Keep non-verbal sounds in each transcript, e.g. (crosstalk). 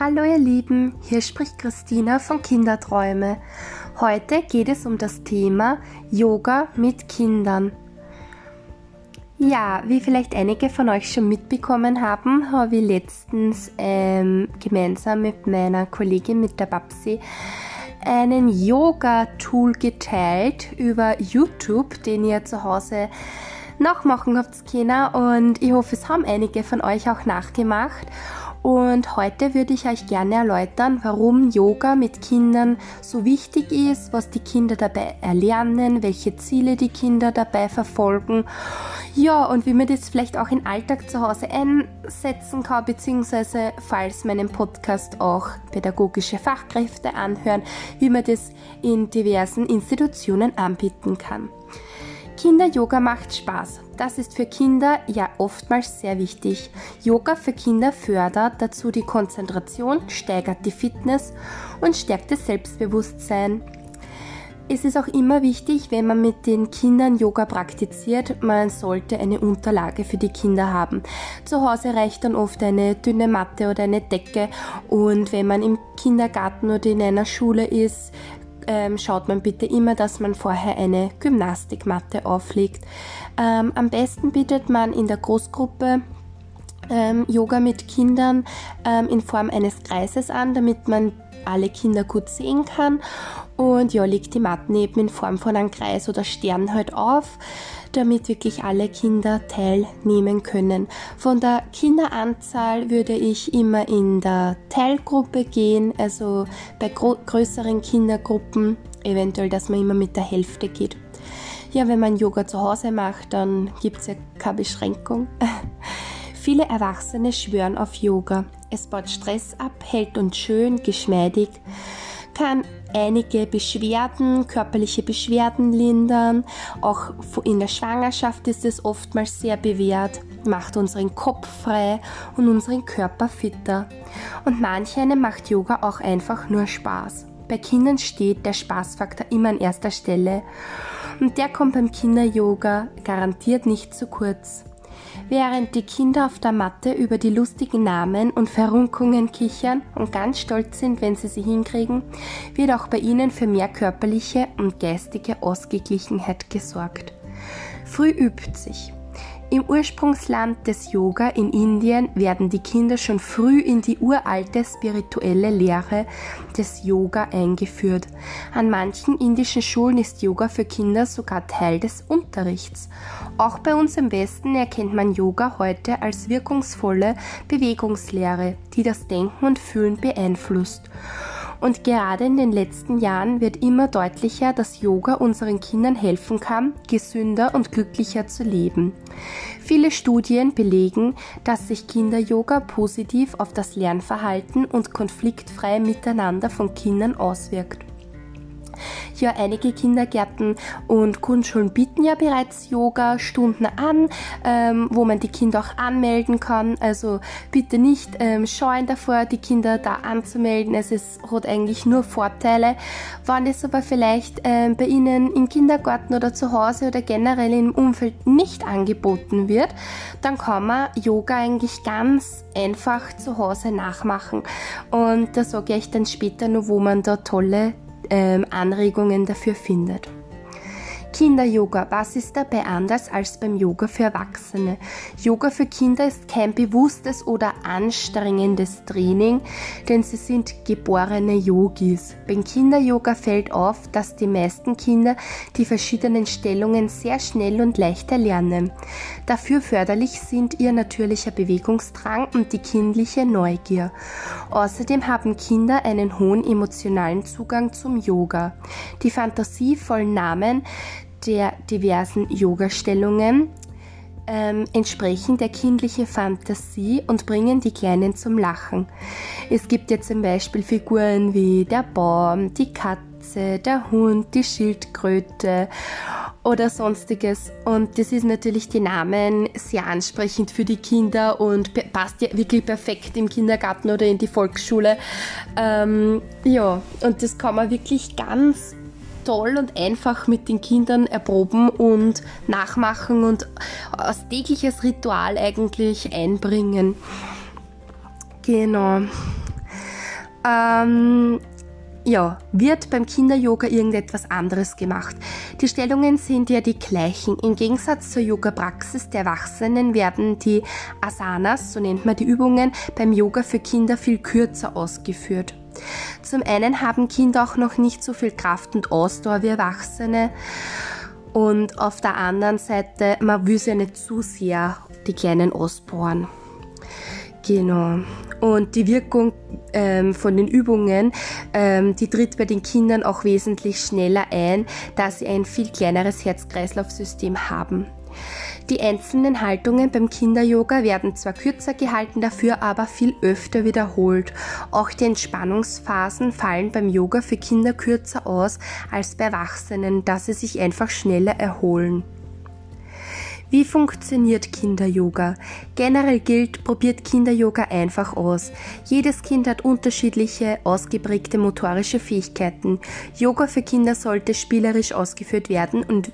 Hallo ihr Lieben, hier spricht Christina von Kinderträume. Heute geht es um das Thema Yoga mit Kindern. Ja, wie vielleicht einige von euch schon mitbekommen haben, habe ich letztens ähm, gemeinsam mit meiner Kollegin, mit der Babsi, einen Yoga-Tool geteilt über YouTube, den ihr zu Hause nachmachen habt können und ich hoffe, es haben einige von euch auch nachgemacht. Und heute würde ich euch gerne erläutern, warum Yoga mit Kindern so wichtig ist, was die Kinder dabei erlernen, welche Ziele die Kinder dabei verfolgen. Ja, und wie man das vielleicht auch im Alltag zu Hause einsetzen kann, beziehungsweise falls meinen Podcast auch pädagogische Fachkräfte anhören, wie man das in diversen Institutionen anbieten kann. Kinder-Yoga macht Spaß. Das ist für Kinder ja oftmals sehr wichtig. Yoga für Kinder fördert dazu die Konzentration, steigert die Fitness und stärkt das Selbstbewusstsein. Es ist auch immer wichtig, wenn man mit den Kindern Yoga praktiziert, man sollte eine Unterlage für die Kinder haben. Zu Hause reicht dann oft eine dünne Matte oder eine Decke und wenn man im Kindergarten oder in einer Schule ist, ähm, schaut man bitte immer, dass man vorher eine Gymnastikmatte auflegt. Ähm, am besten bietet man in der Großgruppe ähm, Yoga mit Kindern ähm, in Form eines Kreises an, damit man alle Kinder gut sehen kann. Und ja, legt die Matten eben in Form von einem Kreis oder Stern halt auf damit wirklich alle Kinder teilnehmen können. Von der Kinderanzahl würde ich immer in der Teilgruppe gehen, also bei größeren Kindergruppen eventuell, dass man immer mit der Hälfte geht. Ja, wenn man Yoga zu Hause macht, dann gibt es ja keine Beschränkung. (laughs) Viele Erwachsene schwören auf Yoga. Es baut Stress ab, hält uns schön, geschmeidig kann einige Beschwerden, körperliche Beschwerden lindern. Auch in der Schwangerschaft ist es oftmals sehr bewährt, macht unseren Kopf frei und unseren Körper fitter. Und manch einem macht Yoga auch einfach nur Spaß. Bei Kindern steht der Spaßfaktor immer an erster Stelle und der kommt beim Kinder-Yoga garantiert nicht zu kurz. Während die Kinder auf der Matte über die lustigen Namen und Verrunkungen kichern und ganz stolz sind, wenn sie sie hinkriegen, wird auch bei ihnen für mehr körperliche und geistige Ausgeglichenheit gesorgt. Früh übt sich. Im Ursprungsland des Yoga in Indien werden die Kinder schon früh in die uralte spirituelle Lehre des Yoga eingeführt. An manchen indischen Schulen ist Yoga für Kinder sogar Teil des Unterrichts. Auch bei uns im Westen erkennt man Yoga heute als wirkungsvolle Bewegungslehre, die das Denken und Fühlen beeinflusst. Und gerade in den letzten Jahren wird immer deutlicher, dass Yoga unseren Kindern helfen kann, gesünder und glücklicher zu leben. Viele Studien belegen, dass sich Kinder-Yoga positiv auf das Lernverhalten und konfliktfreie Miteinander von Kindern auswirkt. Ja, einige Kindergärten und Grundschulen bieten ja bereits Yoga-Stunden an, ähm, wo man die Kinder auch anmelden kann. Also bitte nicht ähm, scheuen davor, die Kinder da anzumelden. Es ist, hat eigentlich nur Vorteile. Wenn es aber vielleicht ähm, bei Ihnen im Kindergarten oder zu Hause oder generell im Umfeld nicht angeboten wird, dann kann man Yoga eigentlich ganz einfach zu Hause nachmachen. Und da sage ich dann später noch, wo man da tolle ähm, Anregungen dafür findet. Kinder-Yoga, was ist dabei anders als beim Yoga für Erwachsene? Yoga für Kinder ist kein bewusstes oder anstrengendes Training, denn sie sind geborene Yogis. Beim Kinder-Yoga fällt auf, dass die meisten Kinder die verschiedenen Stellungen sehr schnell und leicht erlernen. Dafür förderlich sind ihr natürlicher Bewegungsdrang und die kindliche Neugier. Außerdem haben Kinder einen hohen emotionalen Zugang zum Yoga. Die fantasievollen Namen der diversen Yoga-Stellungen ähm, entsprechen der kindlichen Fantasie und bringen die Kleinen zum Lachen. Es gibt ja zum Beispiel Figuren wie der Baum, die Katze, der Hund, die Schildkröte oder sonstiges. Und das ist natürlich die Namen sehr ansprechend für die Kinder und passt ja wirklich perfekt im Kindergarten oder in die Volksschule. Ähm, ja, und das kann man wirklich ganz toll und einfach mit den Kindern erproben und nachmachen und als tägliches Ritual eigentlich einbringen. Genau. ähm, ja, wird beim Kinder-Yoga irgendetwas anderes gemacht. Die Stellungen sind ja die gleichen. Im Gegensatz zur Yoga-Praxis der Erwachsenen werden die Asanas, so nennt man die Übungen, beim Yoga für Kinder viel kürzer ausgeführt. Zum einen haben Kinder auch noch nicht so viel Kraft und Ausdauer wie Erwachsene. Und auf der anderen Seite, man will sie ja nicht zu sehr die Kleinen ausbauen. Genau. Und die Wirkung ähm, von den Übungen, ähm, die tritt bei den Kindern auch wesentlich schneller ein, da sie ein viel kleineres Herz-Kreislauf-System haben. Die einzelnen Haltungen beim Kinder-Yoga werden zwar kürzer gehalten, dafür aber viel öfter wiederholt. Auch die Entspannungsphasen fallen beim Yoga für Kinder kürzer aus als bei Erwachsenen, da sie sich einfach schneller erholen. Wie funktioniert Kinder-Yoga? Generell gilt, probiert Kinder-Yoga einfach aus. Jedes Kind hat unterschiedliche, ausgeprägte motorische Fähigkeiten. Yoga für Kinder sollte spielerisch ausgeführt werden und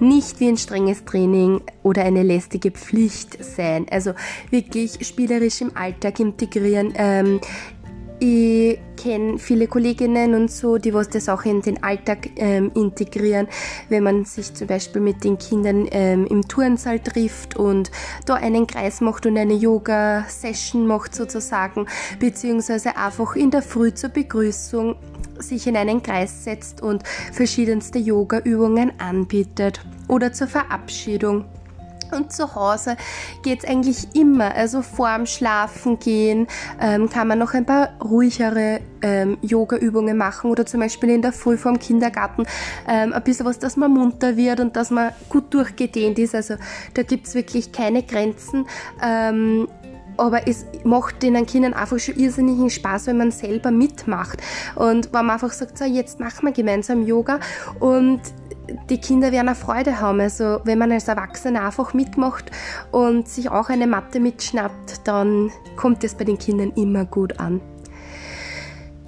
nicht wie ein strenges Training oder eine lästige Pflicht sein. Also wirklich spielerisch im Alltag integrieren. Ähm, ich kenne viele Kolleginnen und so, die was das auch in den Alltag ähm, integrieren, wenn man sich zum Beispiel mit den Kindern ähm, im Turnsaal trifft und da einen Kreis macht und eine Yoga-Session macht sozusagen, beziehungsweise einfach in der Früh zur Begrüßung sich in einen Kreis setzt und verschiedenste Yoga-Übungen anbietet oder zur Verabschiedung. Und zu Hause geht's eigentlich immer. Also vorm Schlafen gehen ähm, kann man noch ein paar ruhigere ähm, Yoga-Übungen machen oder zum Beispiel in der Früh vorm Kindergarten ähm, ein bisschen was, dass man munter wird und dass man gut durchgedehnt ist. Also da gibt's wirklich keine Grenzen. Ähm, aber es macht den Kindern einfach schon irrsinnigen Spaß, wenn man selber mitmacht. Und wenn man einfach sagt, so, jetzt machen wir gemeinsam Yoga und die Kinder werden eine Freude haben. Also wenn man als Erwachsener einfach mitmacht und sich auch eine Matte mitschnappt, dann kommt es bei den Kindern immer gut an.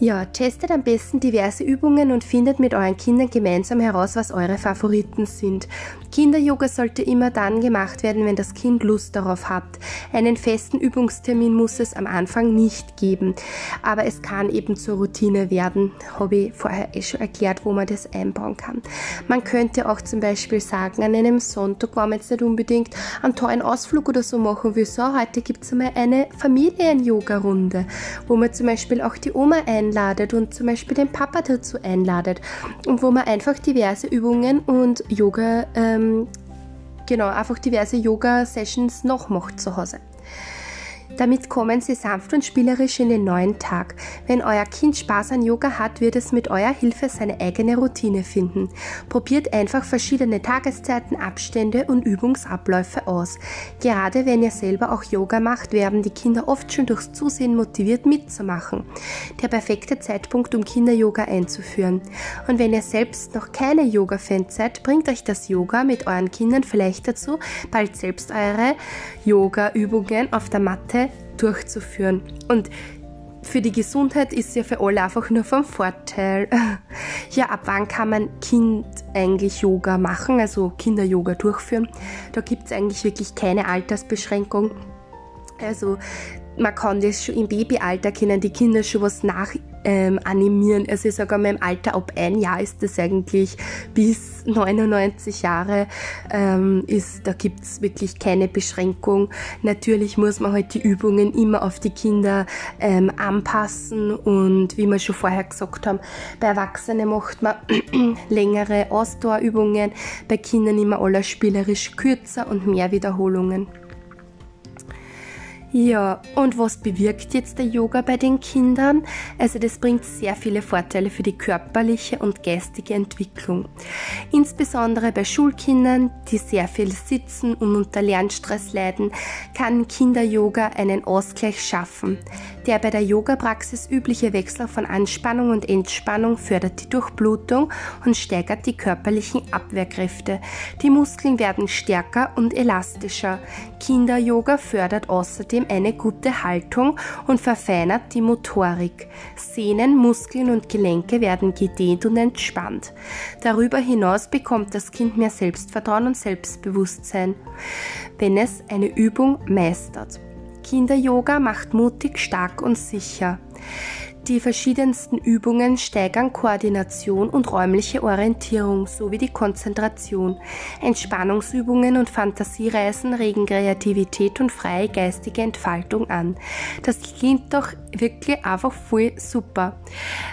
Ja, testet am besten diverse Übungen und findet mit euren Kindern gemeinsam heraus, was eure Favoriten sind. Kinder-Yoga sollte immer dann gemacht werden, wenn das Kind Lust darauf hat. Einen festen Übungstermin muss es am Anfang nicht geben, aber es kann eben zur Routine werden. Habe ich vorher eh schon erklärt, wo man das einbauen kann. Man könnte auch zum Beispiel sagen, an einem Sonntag, wo man jetzt nicht unbedingt einen tollen Ausflug oder so machen will, so, heute gibt es einmal eine Familien-Yoga-Runde, wo man zum Beispiel auch die Oma einladet und zum Beispiel den Papa dazu einladet und wo man einfach diverse Übungen und Yoga ähm, genau, einfach diverse Yoga-Sessions noch macht zu Hause. Damit kommen Sie sanft und spielerisch in den neuen Tag. Wenn euer Kind Spaß an Yoga hat, wird es mit eurer Hilfe seine eigene Routine finden. Probiert einfach verschiedene Tageszeiten, Abstände und Übungsabläufe aus. Gerade wenn ihr selber auch Yoga macht, werden die Kinder oft schon durchs Zusehen motiviert mitzumachen. Der perfekte Zeitpunkt, um Kinder-Yoga einzuführen. Und wenn ihr selbst noch keine Yoga-Fan seid, bringt euch das Yoga mit euren Kindern vielleicht dazu, bald selbst eure Yoga-Übungen auf der Matte durchzuführen. Und für die Gesundheit ist ja für alle einfach nur von Vorteil. (laughs) Ja, ab wann kann man Kind eigentlich Yoga machen, also Kinder-Yoga durchführen? Da gibt es eigentlich wirklich keine Altersbeschränkung. Also man kann das schon im Babyalter können die Kinder schon was nach ähm, animieren. Also ich sage mal, im Alter ab ein Jahr ist das eigentlich bis 99 Jahre ähm, ist, da gibt's wirklich keine Beschränkung. Natürlich muss man halt die Übungen immer auf die Kinder ähm, anpassen und wie wir schon vorher gesagt haben, bei Erwachsenen macht man (clears throat) längere Ausdauerübungen, bei Kindern immer alles spielerisch kürzer und mehr Wiederholungen. Ja, und was bewirkt jetzt der Yoga bei den Kindern? Also das bringt sehr viele Vorteile für die körperliche und geistige Entwicklung. Insbesondere bei Schulkindern, die sehr viel sitzen und unter Lernstress leiden, kann Kinder-Yoga einen Ausgleich schaffen. Der bei der Yoga-Praxis übliche Wechsel von Anspannung und Entspannung fördert die Durchblutung und steigert die körperlichen Abwehrkräfte. Die Muskeln werden stärker und elastischer. Kinder-Yoga fördert außerdem eine gute Haltung und verfeinert die Motorik. Sehnen, Muskeln und Gelenke werden gedehnt und entspannt. Darüber hinaus bekommt das Kind mehr Selbstvertrauen und Selbstbewusstsein, wenn es eine Übung meistert. Kinder-Yoga macht mutig, stark und sicher. Die verschiedensten Übungen steigern Koordination und räumliche Orientierung sowie die Konzentration. Entspannungsübungen und Fantasiereisen regen Kreativität und freie geistige Entfaltung an. Das klingt doch wirklich einfach voll super.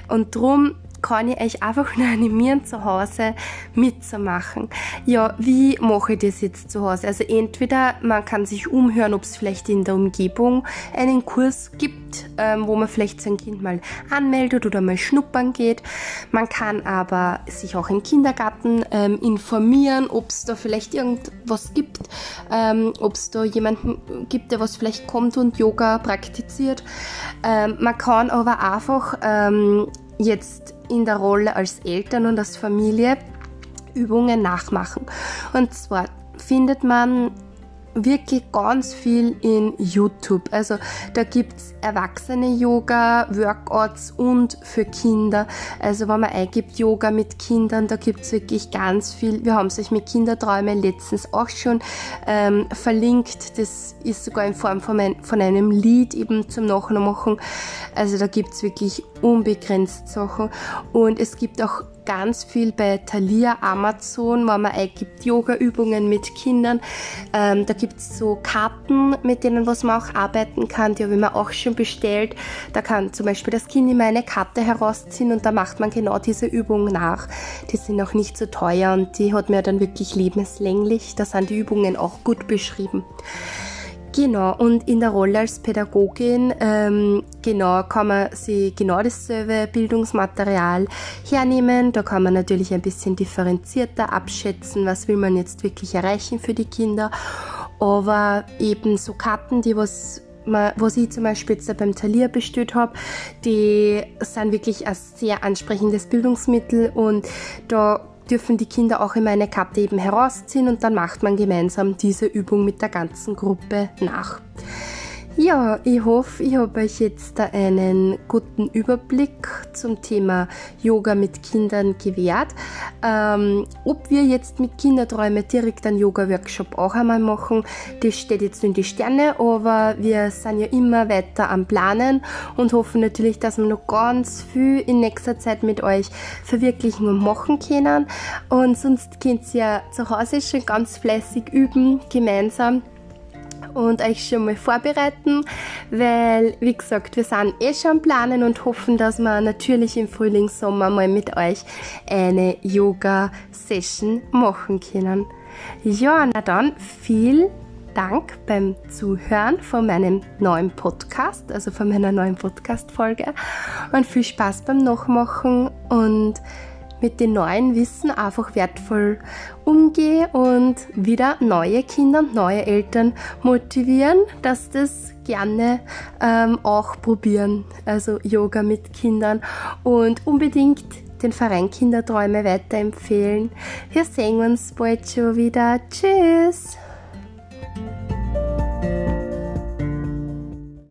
Und drum kann ich euch einfach (laughs) nur animieren, zu Hause mitzumachen. Ja, wie mache ich das jetzt zu Hause? Also entweder man kann sich umhören, ob es vielleicht in der Umgebung einen Kurs gibt, ähm, wo man vielleicht sein Kind mal anmeldet oder mal schnuppern geht. Man kann aber sich auch im Kindergarten ähm, informieren, ob es da vielleicht irgendwas gibt, ähm, ob es da jemanden gibt, der was vielleicht kommt und Yoga praktiziert. Ähm, man kann aber einfach ähm, jetzt in der Rolle als Eltern und als Familie Übungen nachmachen. Und zwar findet man wirklich ganz viel in YouTube. Also da gibt es Erwachsene-Yoga, Workouts und für Kinder. Also wenn man eingibt Yoga mit Kindern, da gibt es wirklich ganz viel. Wir haben es euch mit Kinderträume letztens auch schon ähm, verlinkt. Das ist sogar in Form von, ein, von einem Lied eben zum Nachmachen. Also da gibt es wirklich unbegrenzt Sachen. Und es gibt auch ganz viel bei Thalia, Amazon, wo man eingibt Yoga-Übungen mit Kindern. Ähm, da gibt es so Karten, mit denen was man auch arbeiten kann. Die habe ich mir auch schon bestellt. Da kann zum Beispiel das Kind immer eine Karte herausziehen und da macht man genau diese Übung nach. Die sind auch nicht so teuer und die hat mir dann wirklich lebenslänglich. Da sind die Übungen auch gut beschrieben. Genau, und in der Rolle als Pädagogin, ähm, genau, kann man sich genau dasselbe Bildungsmaterial hernehmen. Da kann man natürlich ein bisschen differenzierter abschätzen, was will man jetzt wirklich erreichen für die Kinder. Aber eben so Karten, die was was ich zum Beispiel jetzt beim Talier bestellt habe, die sind wirklich ein sehr ansprechendes Bildungsmittel und da dürfen die Kinder auch immer eine Karte eben herausziehen und dann macht man gemeinsam diese Übung mit der ganzen Gruppe nach. Ja, ich hoffe, ich habe euch jetzt einen guten Überblick zum Thema Yoga mit Kindern gewährt. Ähm, ob wir jetzt mit Kinderträume direkt einen Yoga-Workshop auch einmal machen, das steht jetzt in die Sterne, aber wir sind ja immer weiter am Planen und hoffen natürlich, dass wir noch ganz viel in nächster Zeit mit euch verwirklichen und machen können. Und sonst könnt ihr ja zu Hause schon ganz fleißig üben, gemeinsam und euch schon mal vorbereiten, weil, wie gesagt, wir sind eh schon planen und hoffen, dass wir natürlich im Frühling, Sommer mal mit euch eine Yoga-Session machen können. Ja, na dann, viel Dank beim Zuhören von meinem neuen Podcast, also von meiner neuen Podcast-Folge und viel Spaß beim Nachmachen und mit dem neuen Wissen einfach wertvoll umgehe und wieder neue Kinder und neue Eltern motivieren, dass das gerne ähm, auch probieren. Also Yoga mit Kindern und unbedingt den Verein Kinderträume weiterempfehlen. Wir sehen uns bald schon wieder. Tschüss!